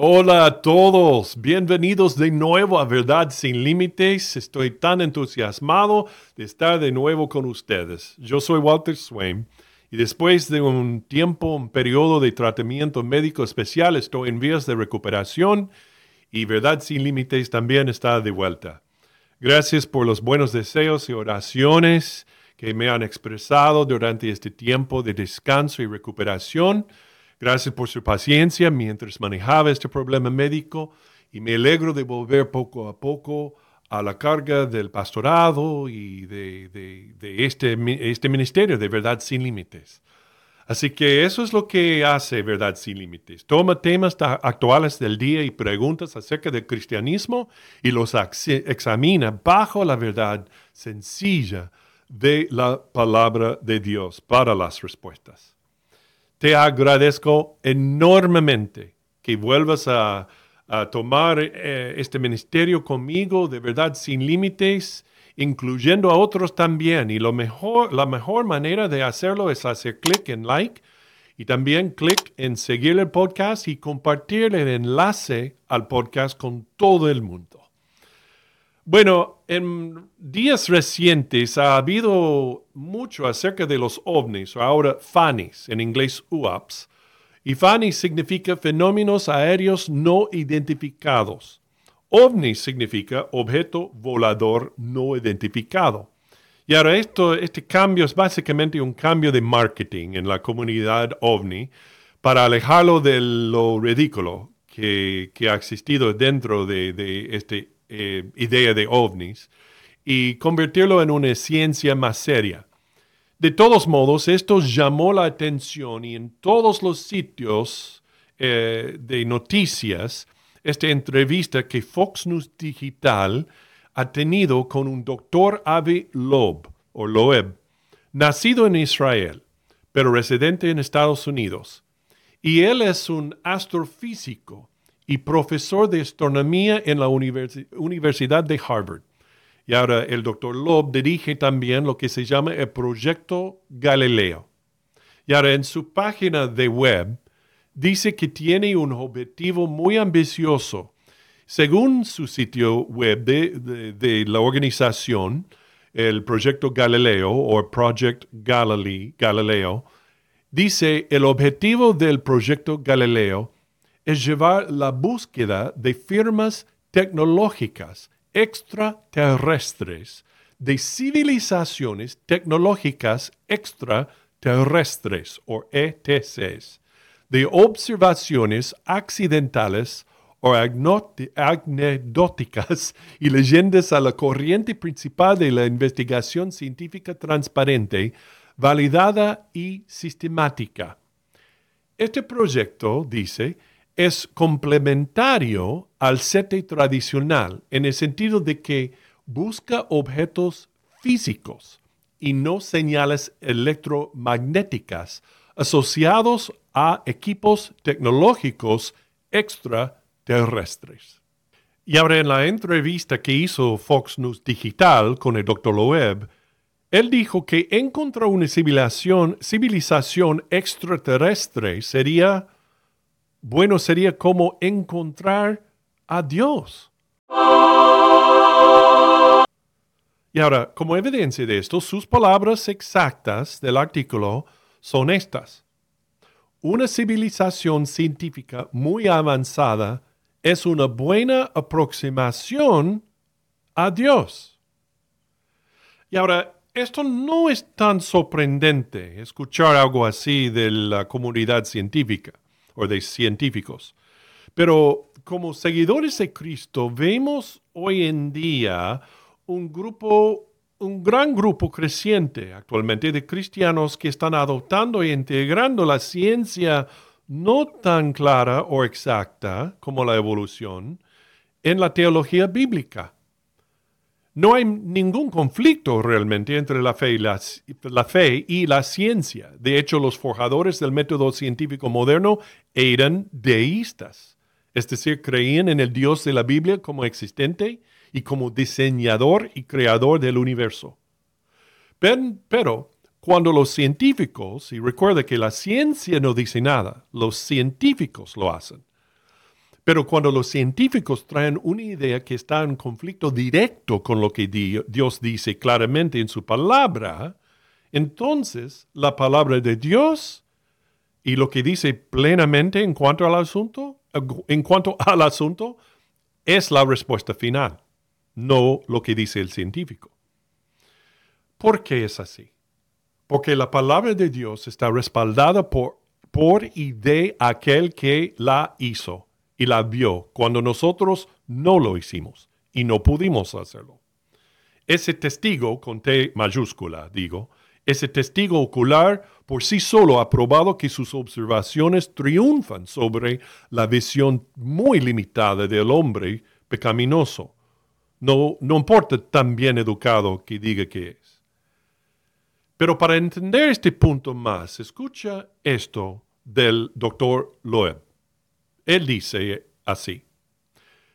Hola a todos, bienvenidos de nuevo a Verdad sin Límites. Estoy tan entusiasmado de estar de nuevo con ustedes. Yo soy Walter Swain y después de un tiempo, un periodo de tratamiento médico especial, estoy en vías de recuperación y Verdad sin Límites también está de vuelta. Gracias por los buenos deseos y oraciones que me han expresado durante este tiempo de descanso y recuperación. Gracias por su paciencia mientras manejaba este problema médico y me alegro de volver poco a poco a la carga del pastorado y de, este, este ministerio de verdad sin límites. Así que eso es lo que hace Verdad Sin Límites. Toma temas actuales del día y preguntas acerca del cristianismo y los examina bajo la verdad sencilla de la palabra de Dios para las respuestas. Te agradezco enormemente que vuelvas a, tomar eh, este ministerio conmigo de verdad sin límites, incluyendo a otros también. Y lo mejor, la mejor manera de hacerlo es hacer clic en like y también clic en seguir el podcast y compartir el enlace al podcast con todo el mundo. Bueno, en días recientes ha habido mucho acerca de los ovnis, o ahora FANIs, en inglés UAPs. Y FANIs significa fenómenos aéreos no identificados. OVNI significa objeto volador no identificado. Y ahora esto, este cambio es básicamente un cambio de marketing en la comunidad OVNI para alejarlo de lo ridículo que, ha existido dentro de, de este eh, idea de ovnis y convertirlo en una ciencia más seria. De todos modos, esto llamó la atención y en todos los sitios eh, de noticias, esta entrevista que Fox News Digital ha tenido con un doctor Avi Loeb, o Loeb, nacido en Israel, pero residente en Estados Unidos. Y él es un astrofísico y profesor de astronomía en la Universidad de Harvard. Y ahora el doctor Loeb dirige también lo que se llama el Proyecto Galileo. Y ahora en su página de web dice que tiene un objetivo muy ambicioso. Según su sitio web de, la organización, el Proyecto Galileo o Project Galileo, dice el objetivo del Proyecto Galileo es llevar la búsqueda de firmas tecnológicas extraterrestres, de civilizaciones tecnológicas extraterrestres o ETCs, de observaciones accidentales o anecdóticas y leyendas a la corriente principal de la investigación científica transparente, validada y sistemática. Este proyecto, dice, es complementario al SETE tradicional en el sentido de que busca objetos físicos y no señales electromagnéticas asociados a equipos tecnológicos extraterrestres. Y ahora en la entrevista que hizo Fox News Digital con el Dr. Loeb, él dijo que encontrar una civilización, civilización extraterrestre sería bueno sería como encontrar a Dios. Y ahora, como evidencia de esto, sus palabras exactas del artículo son estas. Una civilización científica muy avanzada es una buena aproximación a Dios. Y ahora, esto no es tan sorprendente escuchar algo así de la comunidad científica o de científicos. Pero como seguidores de Cristo vemos hoy en día un grupo, un gran grupo creciente actualmente de cristianos que están adoptando e integrando la ciencia no tan clara o exacta como la evolución en la teología bíblica. No hay ningún conflicto realmente entre la fe, y la, fe y la ciencia. De hecho, los forjadores del método científico moderno eran deístas, es decir, creían en el Dios de la Biblia como existente y como diseñador y creador del universo. Pero, cuando los científicos, y recuerda que la ciencia no dice nada, los científicos lo hacen, Pero cuando los científicos traen una idea que está en conflicto directo con lo que Dios dice claramente en su palabra, entonces la palabra de Dios y lo que dice plenamente en cuanto al asunto, en cuanto al asunto, es la respuesta final, no lo que dice el científico. ¿Por qué es así? Porque la palabra de Dios está respaldada por, por y de aquel que la hizo y la vio cuando nosotros no lo hicimos y no pudimos hacerlo. Ese testigo, con T mayúscula, digo, ese testigo ocular por sí solo ha probado que sus observaciones triunfan sobre la visión muy limitada del hombre pecaminoso. No, no importa tan bien educado que diga que es. Pero para entender este punto más, escucha esto del doctor Loeb. Él dice así,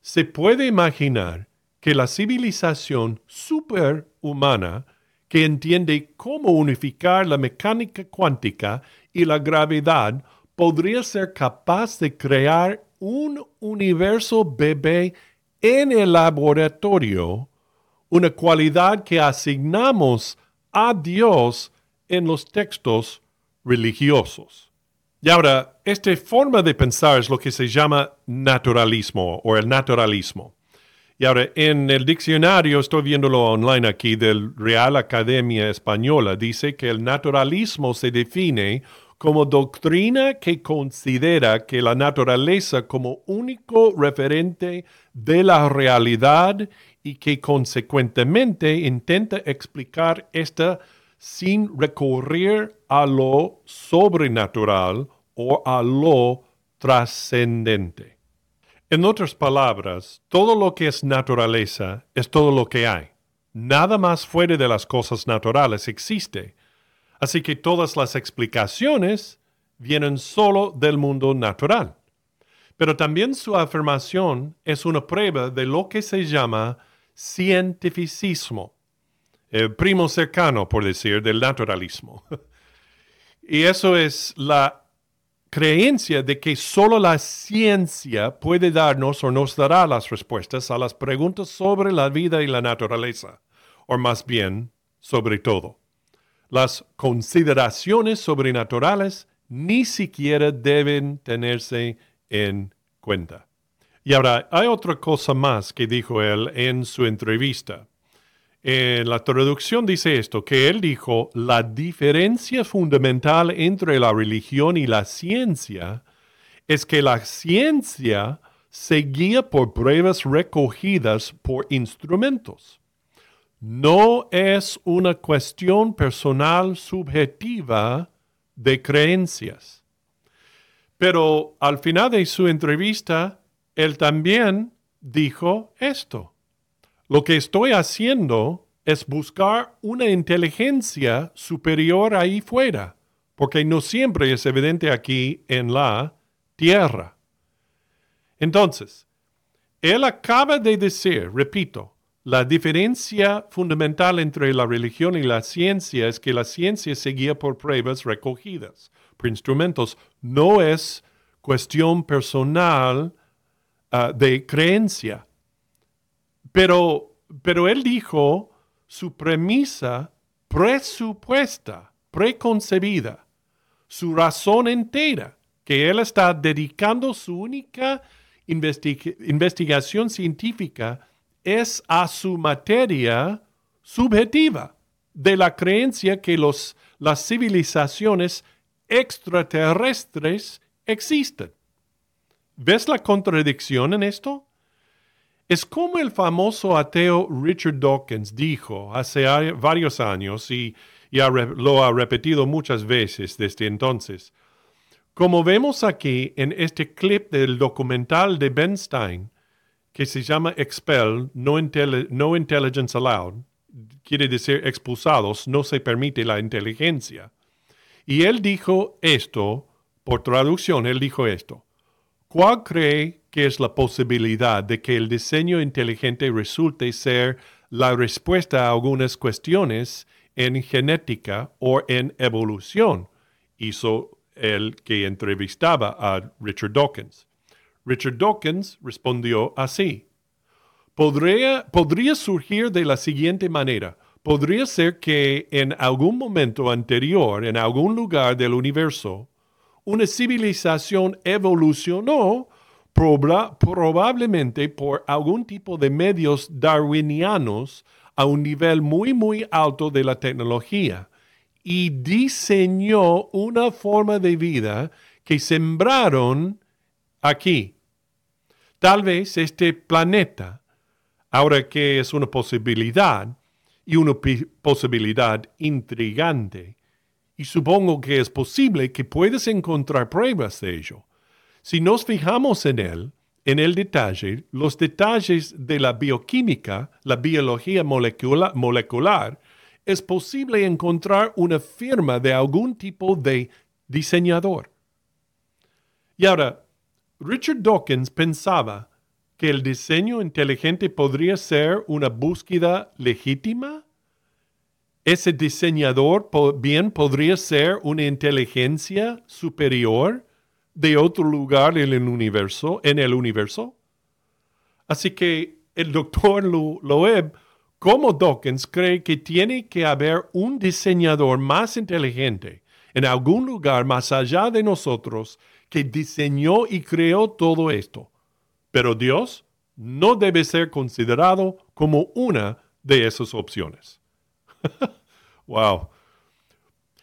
se puede imaginar que la civilización superhumana que entiende cómo unificar la mecánica cuántica y la gravedad, podría ser capaz de crear un universo bebé en el laboratorio, una cualidad que asignamos a Dios en los textos religiosos. Y ahora, esta forma de pensar es lo que se llama naturalismo o el naturalismo. Y ahora, en el diccionario, estoy viéndolo online aquí, del Real Academia Española, dice que el naturalismo se define como doctrina que considera que la naturaleza como único referente de la realidad y que consecuentemente intenta explicar esta sin recurrir a lo sobrenatural o a lo trascendente. En otras palabras, todo lo que es naturaleza es todo lo que hay. Nada más fuera de las cosas naturales existe. Así que todas las explicaciones vienen solo del mundo natural. Pero también su afirmación es una prueba de lo que se llama cientificismo, el primo cercano, por decir, del naturalismo. y eso es la creencia de que solo la ciencia puede darnos o nos dará las respuestas a las preguntas sobre la vida y la naturaleza, o más bien, sobre todo. Las consideraciones sobrenaturales ni siquiera deben tenerse en cuenta. Y ahora, hay otra cosa más que dijo él en su entrevista. En la traducción dice esto, que él dijo, la diferencia fundamental entre la religión y la ciencia es que la ciencia se guía por pruebas recogidas por instrumentos. No es una cuestión personal subjetiva de creencias. Pero al final de su entrevista, él también dijo esto. Lo que estoy haciendo es buscar una inteligencia superior ahí fuera, porque no siempre es evidente aquí en la tierra. Entonces, él acaba de decir, repito, la diferencia fundamental entre la religión y la ciencia es que la ciencia se guía por pruebas recogidas, por instrumentos. No es cuestión personal ah, de creencia. Pero, pero él dijo su premisa presupuesta, preconcebida, su razón entera, que él está dedicando su única investigación científica es a su materia subjetiva de la creencia que los, las civilizaciones extraterrestres existen. ¿Ves la contradicción en esto? Es como el famoso ateo Richard Dawkins dijo hace varios años y, lo ha repetido muchas veces desde entonces. Como vemos aquí en este clip del documental de Ben Stein, que se llama Expel, no, Intelligence Allowed, quiere decir expulsados, no se permite la inteligencia. Y él dijo esto, por traducción, él dijo esto. ¿Cuál cree que es la posibilidad de que el diseño inteligente resulte ser la respuesta a algunas cuestiones en genética o en evolución? Hizo el que entrevistaba a Richard Dawkins. Richard Dawkins respondió así. Podría, podría surgir de la siguiente manera. Podría ser que en algún momento anterior, en algún lugar del universo, una civilización evolucionó probablemente por algún tipo de medios darwinianos a un nivel muy, muy alto de la tecnología y diseñó una forma de vida que sembraron aquí. Tal vez este planeta, ahora que es una posibilidad y una posibilidad intrigante, y supongo que es posible que puedas encontrar pruebas de ello. Si nos fijamos en él, en el detalle, los detalles de la bioquímica, la biología molecular, es posible encontrar una firma de algún tipo de diseñador. Y ahora, Richard Dawkins pensaba que el diseño inteligente podría ser una búsqueda legítima. Ese diseñador bien podría ser una inteligencia superior de otro lugar en el universo, en el universo. Así que el doctor Loeb, como Dawkins, cree que tiene que haber un diseñador más inteligente en algún lugar más allá de nosotros que diseñó y creó todo esto. Pero Dios no debe ser considerado como una de esas opciones. wow.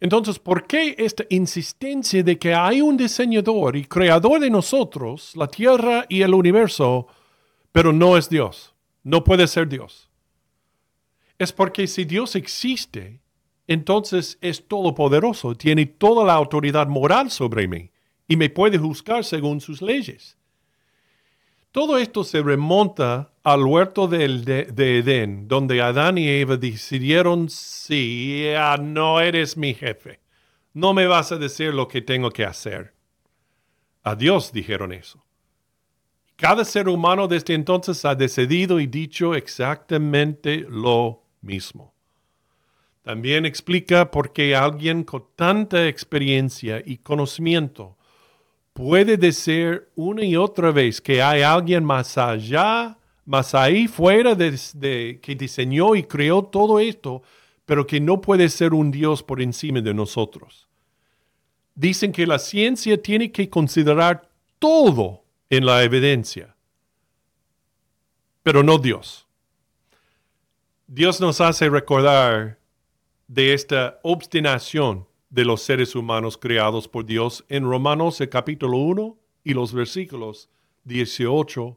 Entonces, ¿por qué esta insistencia de que hay un diseñador y creador de nosotros, la tierra y el universo, pero no es Dios? No puede ser Dios. Es porque si Dios existe, entonces es todopoderoso, tiene toda la autoridad moral sobre mí y me puede juzgar según sus leyes. Todo esto se remonta al huerto de, Edén, donde Adán y Eva decidieron, sí, ya no eres mi jefe, no me vas a decir lo que tengo que hacer. A Dios dijeron eso. Cada ser humano desde entonces ha decidido y dicho exactamente lo mismo. También explica por qué alguien con tanta experiencia y conocimiento puede decir una y otra vez que hay alguien más allá, más ahí fuera de, que diseñó y creó todo esto, pero que no puede ser un Dios por encima de nosotros. Dicen que la ciencia tiene que considerar todo en la evidencia, pero no Dios. Dios nos hace recordar de esta obstinación de los seres humanos creados por Dios en Romanos capítulo 1 y los versículos 18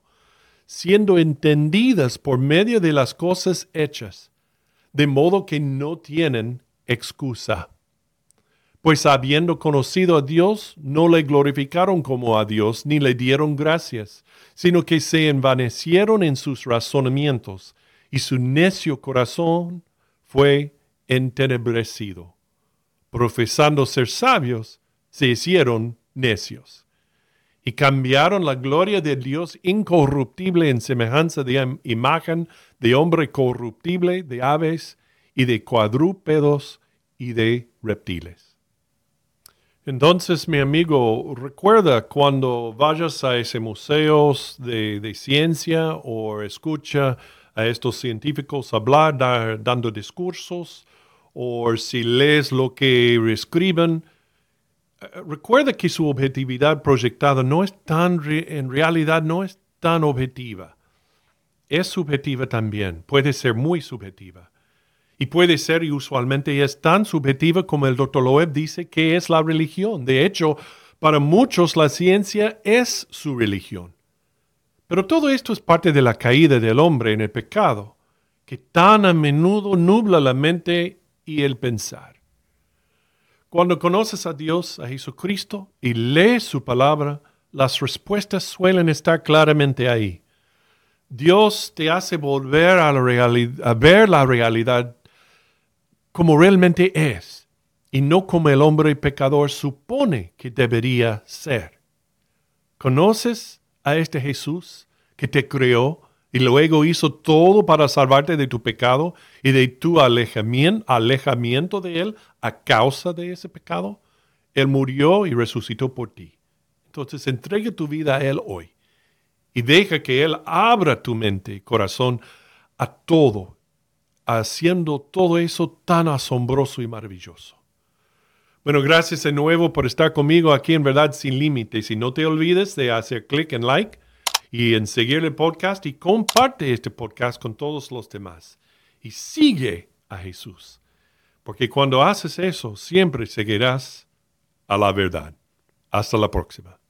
siendo entendidas por medio de las cosas hechas, de modo que no tienen excusa. Pues habiendo conocido a Dios, no le glorificaron como a Dios, ni le dieron gracias, sino que se envanecieron en sus razonamientos, y su necio corazón fue entenebrecido profesando ser sabios, se hicieron necios y cambiaron la gloria de Dios incorruptible en semejanza de imagen de hombre corruptible, de aves y de cuadrúpedos y de reptiles. Entonces, mi amigo, recuerda cuando vayas a ese museo de, de ciencia o escucha a estos científicos hablar, dando discursos, o si lees lo que escriben, recuerda que su objetividad proyectada no es tan, en realidad no es tan objetiva. Es subjetiva también, puede ser muy subjetiva. Y puede ser y usualmente es tan subjetiva como el doctor Loeb dice que es la religión. De hecho, para muchos la ciencia es su religión. Pero todo esto es parte de la caída del hombre en el pecado, que tan a menudo nubla la mente y el pensar. Cuando conoces a Dios, a Jesucristo, y lees su palabra, las respuestas suelen estar claramente ahí. Dios te hace volver a, a ver la realidad como realmente es y no como el hombre pecador supone que debería ser. ¿Conoces a este Jesús que te creó y luego hizo todo para salvarte de tu pecado y de tu alejamiento, alejamiento de Él a causa de ese pecado? Él murió y resucitó por ti. Entonces entrega tu vida a Él hoy y deja que Él abra tu mente y corazón a todo, haciendo todo eso tan asombroso y maravilloso. Bueno, gracias de nuevo por estar conmigo aquí en Verdad Sin Límites. Y no te olvides de hacer clic en like y en seguir el podcast y comparte este podcast con todos los demás. Y sigue a Jesús. Porque cuando haces eso, siempre seguirás a la verdad. Hasta la próxima.